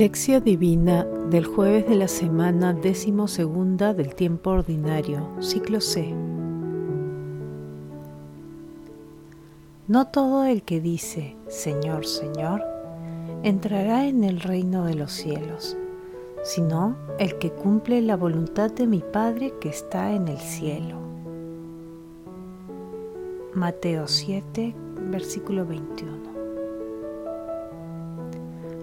Lección Divina del jueves de la semana décimo segunda del tiempo ordinario, ciclo C. No todo el que dice Señor, Señor, entrará en el reino de los cielos, sino el que cumple la voluntad de mi Padre que está en el cielo. Mateo 7, versículo 21.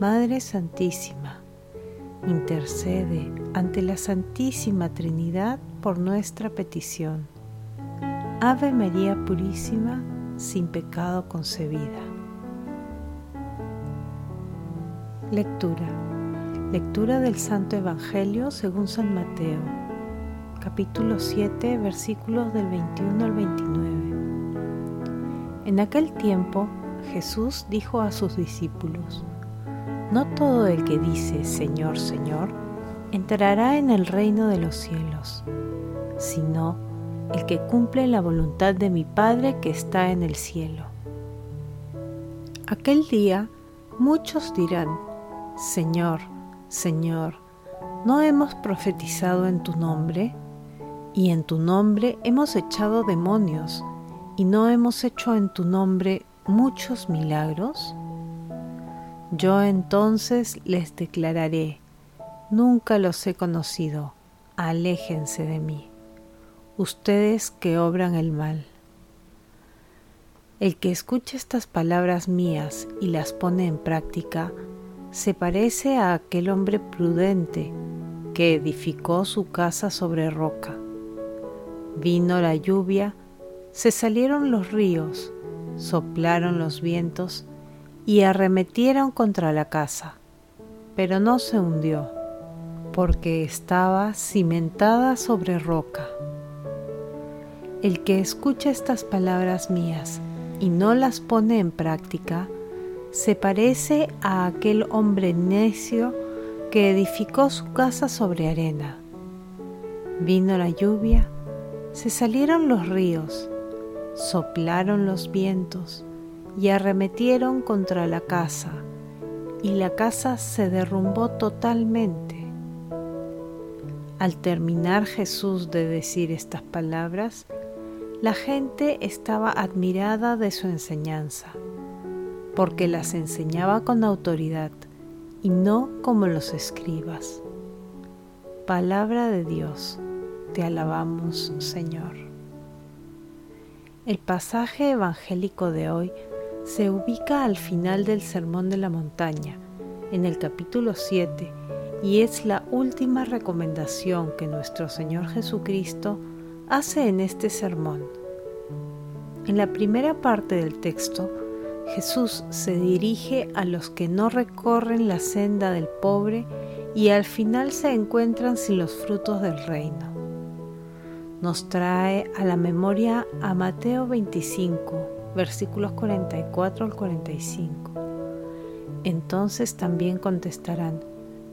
Madre Santísima, intercede ante la Santísima Trinidad por nuestra petición. Ave María Purísima, sin pecado concebida. Lectura. Lectura del Santo Evangelio según San Mateo, capítulo 7, versículos del 21 al 29. En aquel tiempo Jesús dijo a sus discípulos, todo el que dice Señor, Señor, entrará en el reino de los cielos, sino el que cumple la voluntad de mi Padre que está en el cielo. Aquel día muchos dirán, Señor, Señor, ¿no hemos profetizado en tu nombre? Y en tu nombre hemos echado demonios, y no hemos hecho en tu nombre muchos milagros? Yo entonces les declararé, nunca los he conocido, aléjense de mí, ustedes que obran el mal. El que escucha estas palabras mías y las pone en práctica, se parece a aquel hombre prudente que edificó su casa sobre roca. Vino la lluvia, se salieron los ríos, soplaron los vientos, y arremetieron contra la casa, pero no se hundió, porque estaba cimentada sobre roca. El que escucha estas palabras mías y no las pone en práctica, se parece a aquel hombre necio que edificó su casa sobre arena. Vino la lluvia, se salieron los ríos, soplaron los vientos, y arremetieron contra la casa, y la casa se derrumbó totalmente. Al terminar Jesús de decir estas palabras, la gente estaba admirada de su enseñanza, porque las enseñaba con autoridad y no como los escribas. Palabra de Dios, te alabamos Señor. El pasaje evangélico de hoy se ubica al final del Sermón de la Montaña, en el capítulo 7, y es la última recomendación que nuestro Señor Jesucristo hace en este sermón. En la primera parte del texto, Jesús se dirige a los que no recorren la senda del pobre y al final se encuentran sin los frutos del reino. Nos trae a la memoria a Mateo 25, versículos 44 al 45. Entonces también contestarán,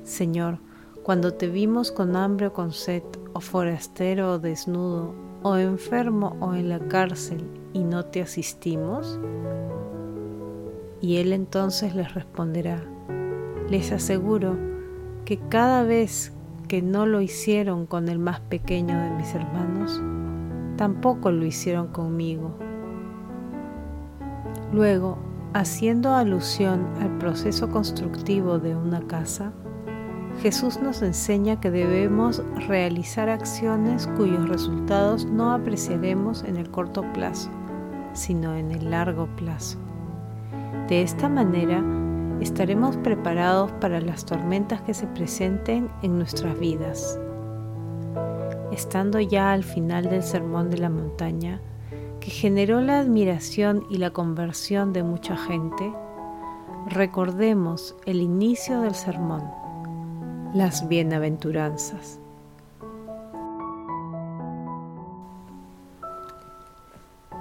Señor, cuando te vimos con hambre o con sed, o forastero o desnudo, o enfermo o en la cárcel, y no te asistimos? Y él entonces les responderá, les aseguro que cada vez que no lo hicieron con el más pequeño de mis hermanos, tampoco lo hicieron conmigo. Luego, haciendo alusión al proceso constructivo de una casa, Jesús nos enseña que debemos realizar acciones cuyos resultados no apreciaremos en el corto plazo, sino en el largo plazo. De esta manera, estaremos preparados para las tormentas que se presenten en nuestras vidas. Estando ya al final del Sermón de la Montaña, que generó la admiración y la conversión de mucha gente, recordemos el inicio del sermón. las bienaventuranzas.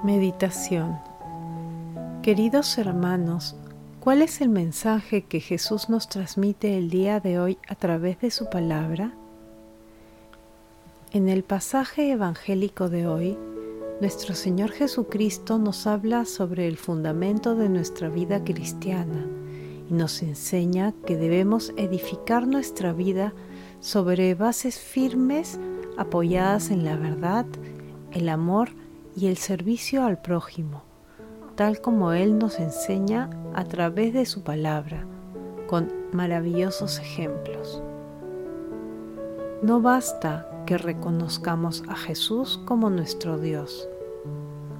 Meditación Queridos hermanos, ¿cuál es el mensaje que Jesús nos transmite el día de hoy a través de su palabra? En el pasaje evangélico de hoy, nuestro Señor Jesucristo nos habla sobre el fundamento de nuestra vida cristiana y nos enseña que debemos edificar nuestra vida sobre bases firmes apoyadas en la verdad, el amor y el servicio al prójimo, tal como Él nos enseña a través de su palabra, con maravillosos ejemplos. No basta que reconozcamos a Jesús como nuestro Dios,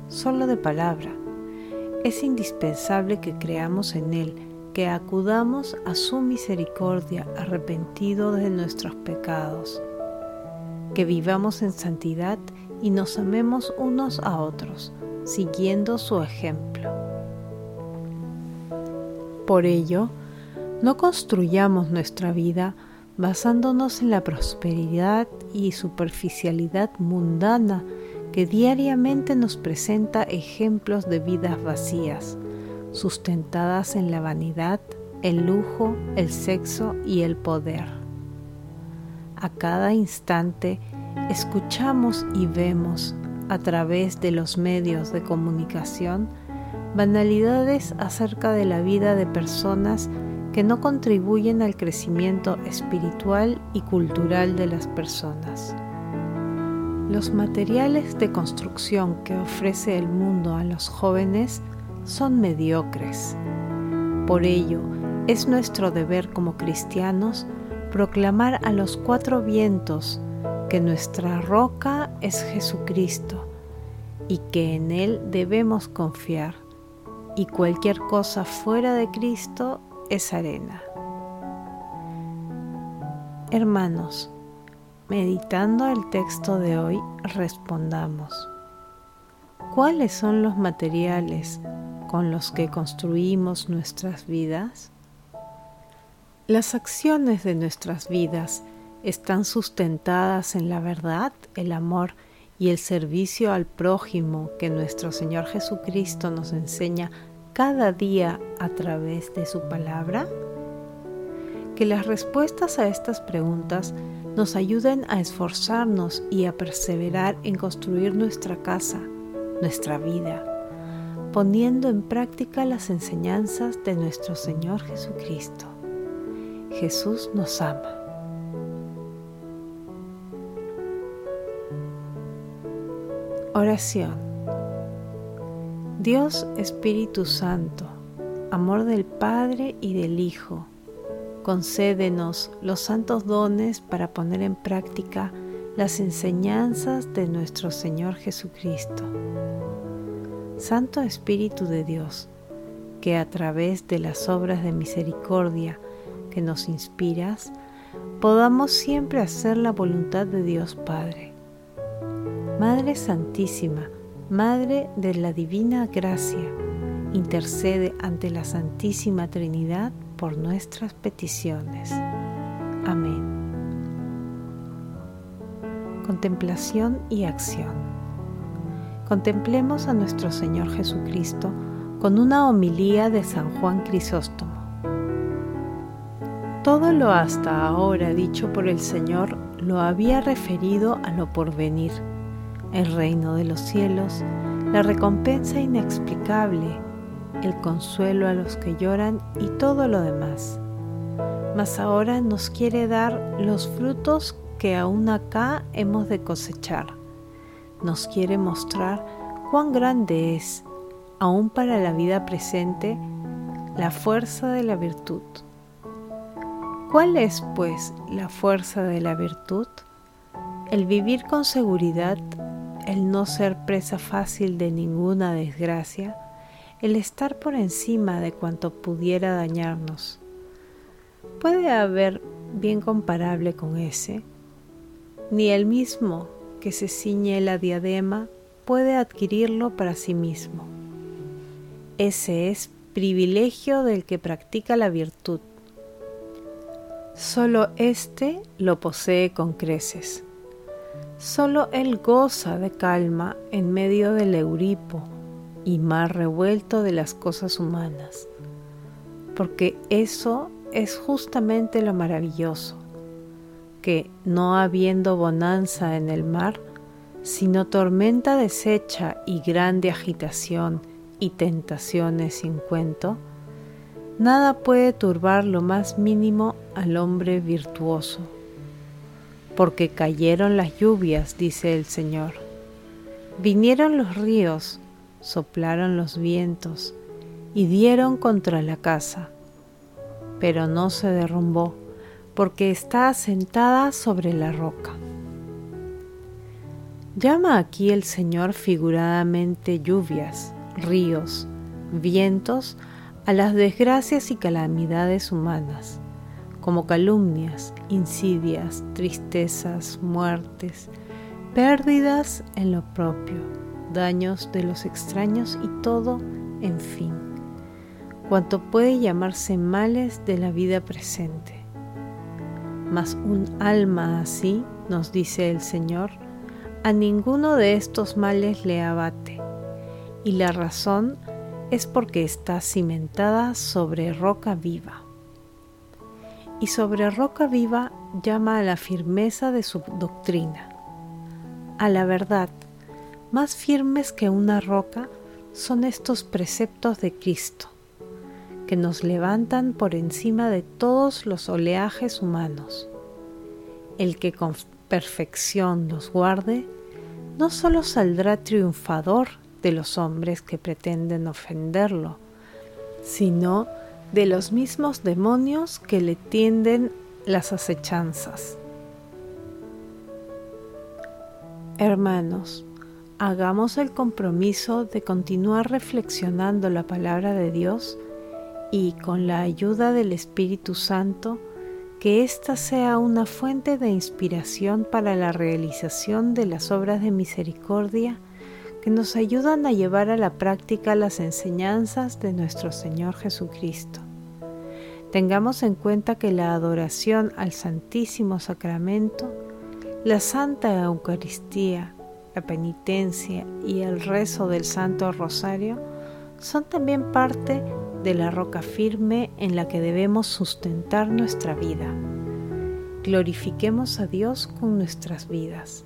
solo de palabra. Es indispensable que creamos en Él que acudamos a su misericordia arrepentido de nuestros pecados, que vivamos en santidad y nos amemos unos a otros, siguiendo su ejemplo. Por ello, no construyamos nuestra vida basándonos en la prosperidad y superficialidad mundana que diariamente nos presenta ejemplos de vidas vacías, sustentadas en la vanidad, el lujo, el sexo y el poder. A cada instante escuchamos y vemos a través de los medios de comunicación banalidades acerca de la vida de personas que no contribuyen al crecimiento espiritual y cultural de las personas. Los materiales de construcción que ofrece el mundo a los jóvenes son mediocres. Por ello, es nuestro deber como cristianos proclamar a los cuatro vientos que nuestra roca es Jesucristo y que en Él debemos confiar, y cualquier cosa fuera de Cristo es arena. Hermanos, meditando el texto de hoy, respondamos, ¿cuáles son los materiales con los que construimos nuestras vidas? Las acciones de nuestras vidas están sustentadas en la verdad, el amor y el servicio al prójimo que nuestro Señor Jesucristo nos enseña cada día a través de su palabra? Que las respuestas a estas preguntas nos ayuden a esforzarnos y a perseverar en construir nuestra casa, nuestra vida, poniendo en práctica las enseñanzas de nuestro Señor Jesucristo. Jesús nos ama. Oración. Dios Espíritu Santo, amor del Padre y del Hijo, concédenos los santos dones para poner en práctica las enseñanzas de nuestro Señor Jesucristo. Santo Espíritu de Dios, que a través de las obras de misericordia que nos inspiras, podamos siempre hacer la voluntad de Dios Padre. Madre Santísima, Madre de la Divina Gracia, intercede ante la Santísima Trinidad por nuestras peticiones. Amén. Contemplación y acción. Contemplemos a nuestro Señor Jesucristo con una homilía de San Juan Crisóstomo. Todo lo hasta ahora dicho por el Señor lo había referido a lo porvenir el reino de los cielos, la recompensa inexplicable, el consuelo a los que lloran y todo lo demás. Mas ahora nos quiere dar los frutos que aún acá hemos de cosechar. Nos quiere mostrar cuán grande es, aún para la vida presente, la fuerza de la virtud. ¿Cuál es, pues, la fuerza de la virtud? El vivir con seguridad el no ser presa fácil de ninguna desgracia, el estar por encima de cuanto pudiera dañarnos. ¿Puede haber bien comparable con ese? Ni el mismo que se ciñe la diadema puede adquirirlo para sí mismo. Ese es privilegio del que practica la virtud. Solo éste lo posee con creces. Solo él goza de calma en medio del Euripo y mar revuelto de las cosas humanas, porque eso es justamente lo maravilloso, que no habiendo bonanza en el mar, sino tormenta deshecha y grande agitación y tentaciones sin cuento, nada puede turbar lo más mínimo al hombre virtuoso. Porque cayeron las lluvias, dice el Señor. Vinieron los ríos, soplaron los vientos y dieron contra la casa, pero no se derrumbó, porque está asentada sobre la roca. Llama aquí el Señor figuradamente lluvias, ríos, vientos a las desgracias y calamidades humanas, como calumnias, insidias, tristezas, muertes, pérdidas en lo propio, daños de los extraños y todo, en fin, cuanto puede llamarse males de la vida presente. Mas un alma así, nos dice el Señor, a ninguno de estos males le abate, y la razón es porque está cimentada sobre roca viva. Y sobre roca viva llama a la firmeza de su doctrina, a la verdad. Más firmes que una roca son estos preceptos de Cristo, que nos levantan por encima de todos los oleajes humanos. El que con perfección los guarde, no solo saldrá triunfador de los hombres que pretenden ofenderlo, sino de los mismos demonios que le tienden las acechanzas. Hermanos, hagamos el compromiso de continuar reflexionando la palabra de Dios y con la ayuda del Espíritu Santo, que ésta sea una fuente de inspiración para la realización de las obras de misericordia que nos ayudan a llevar a la práctica las enseñanzas de nuestro Señor Jesucristo. Tengamos en cuenta que la adoración al Santísimo Sacramento, la Santa Eucaristía, la penitencia y el rezo del Santo Rosario son también parte de la roca firme en la que debemos sustentar nuestra vida. Glorifiquemos a Dios con nuestras vidas.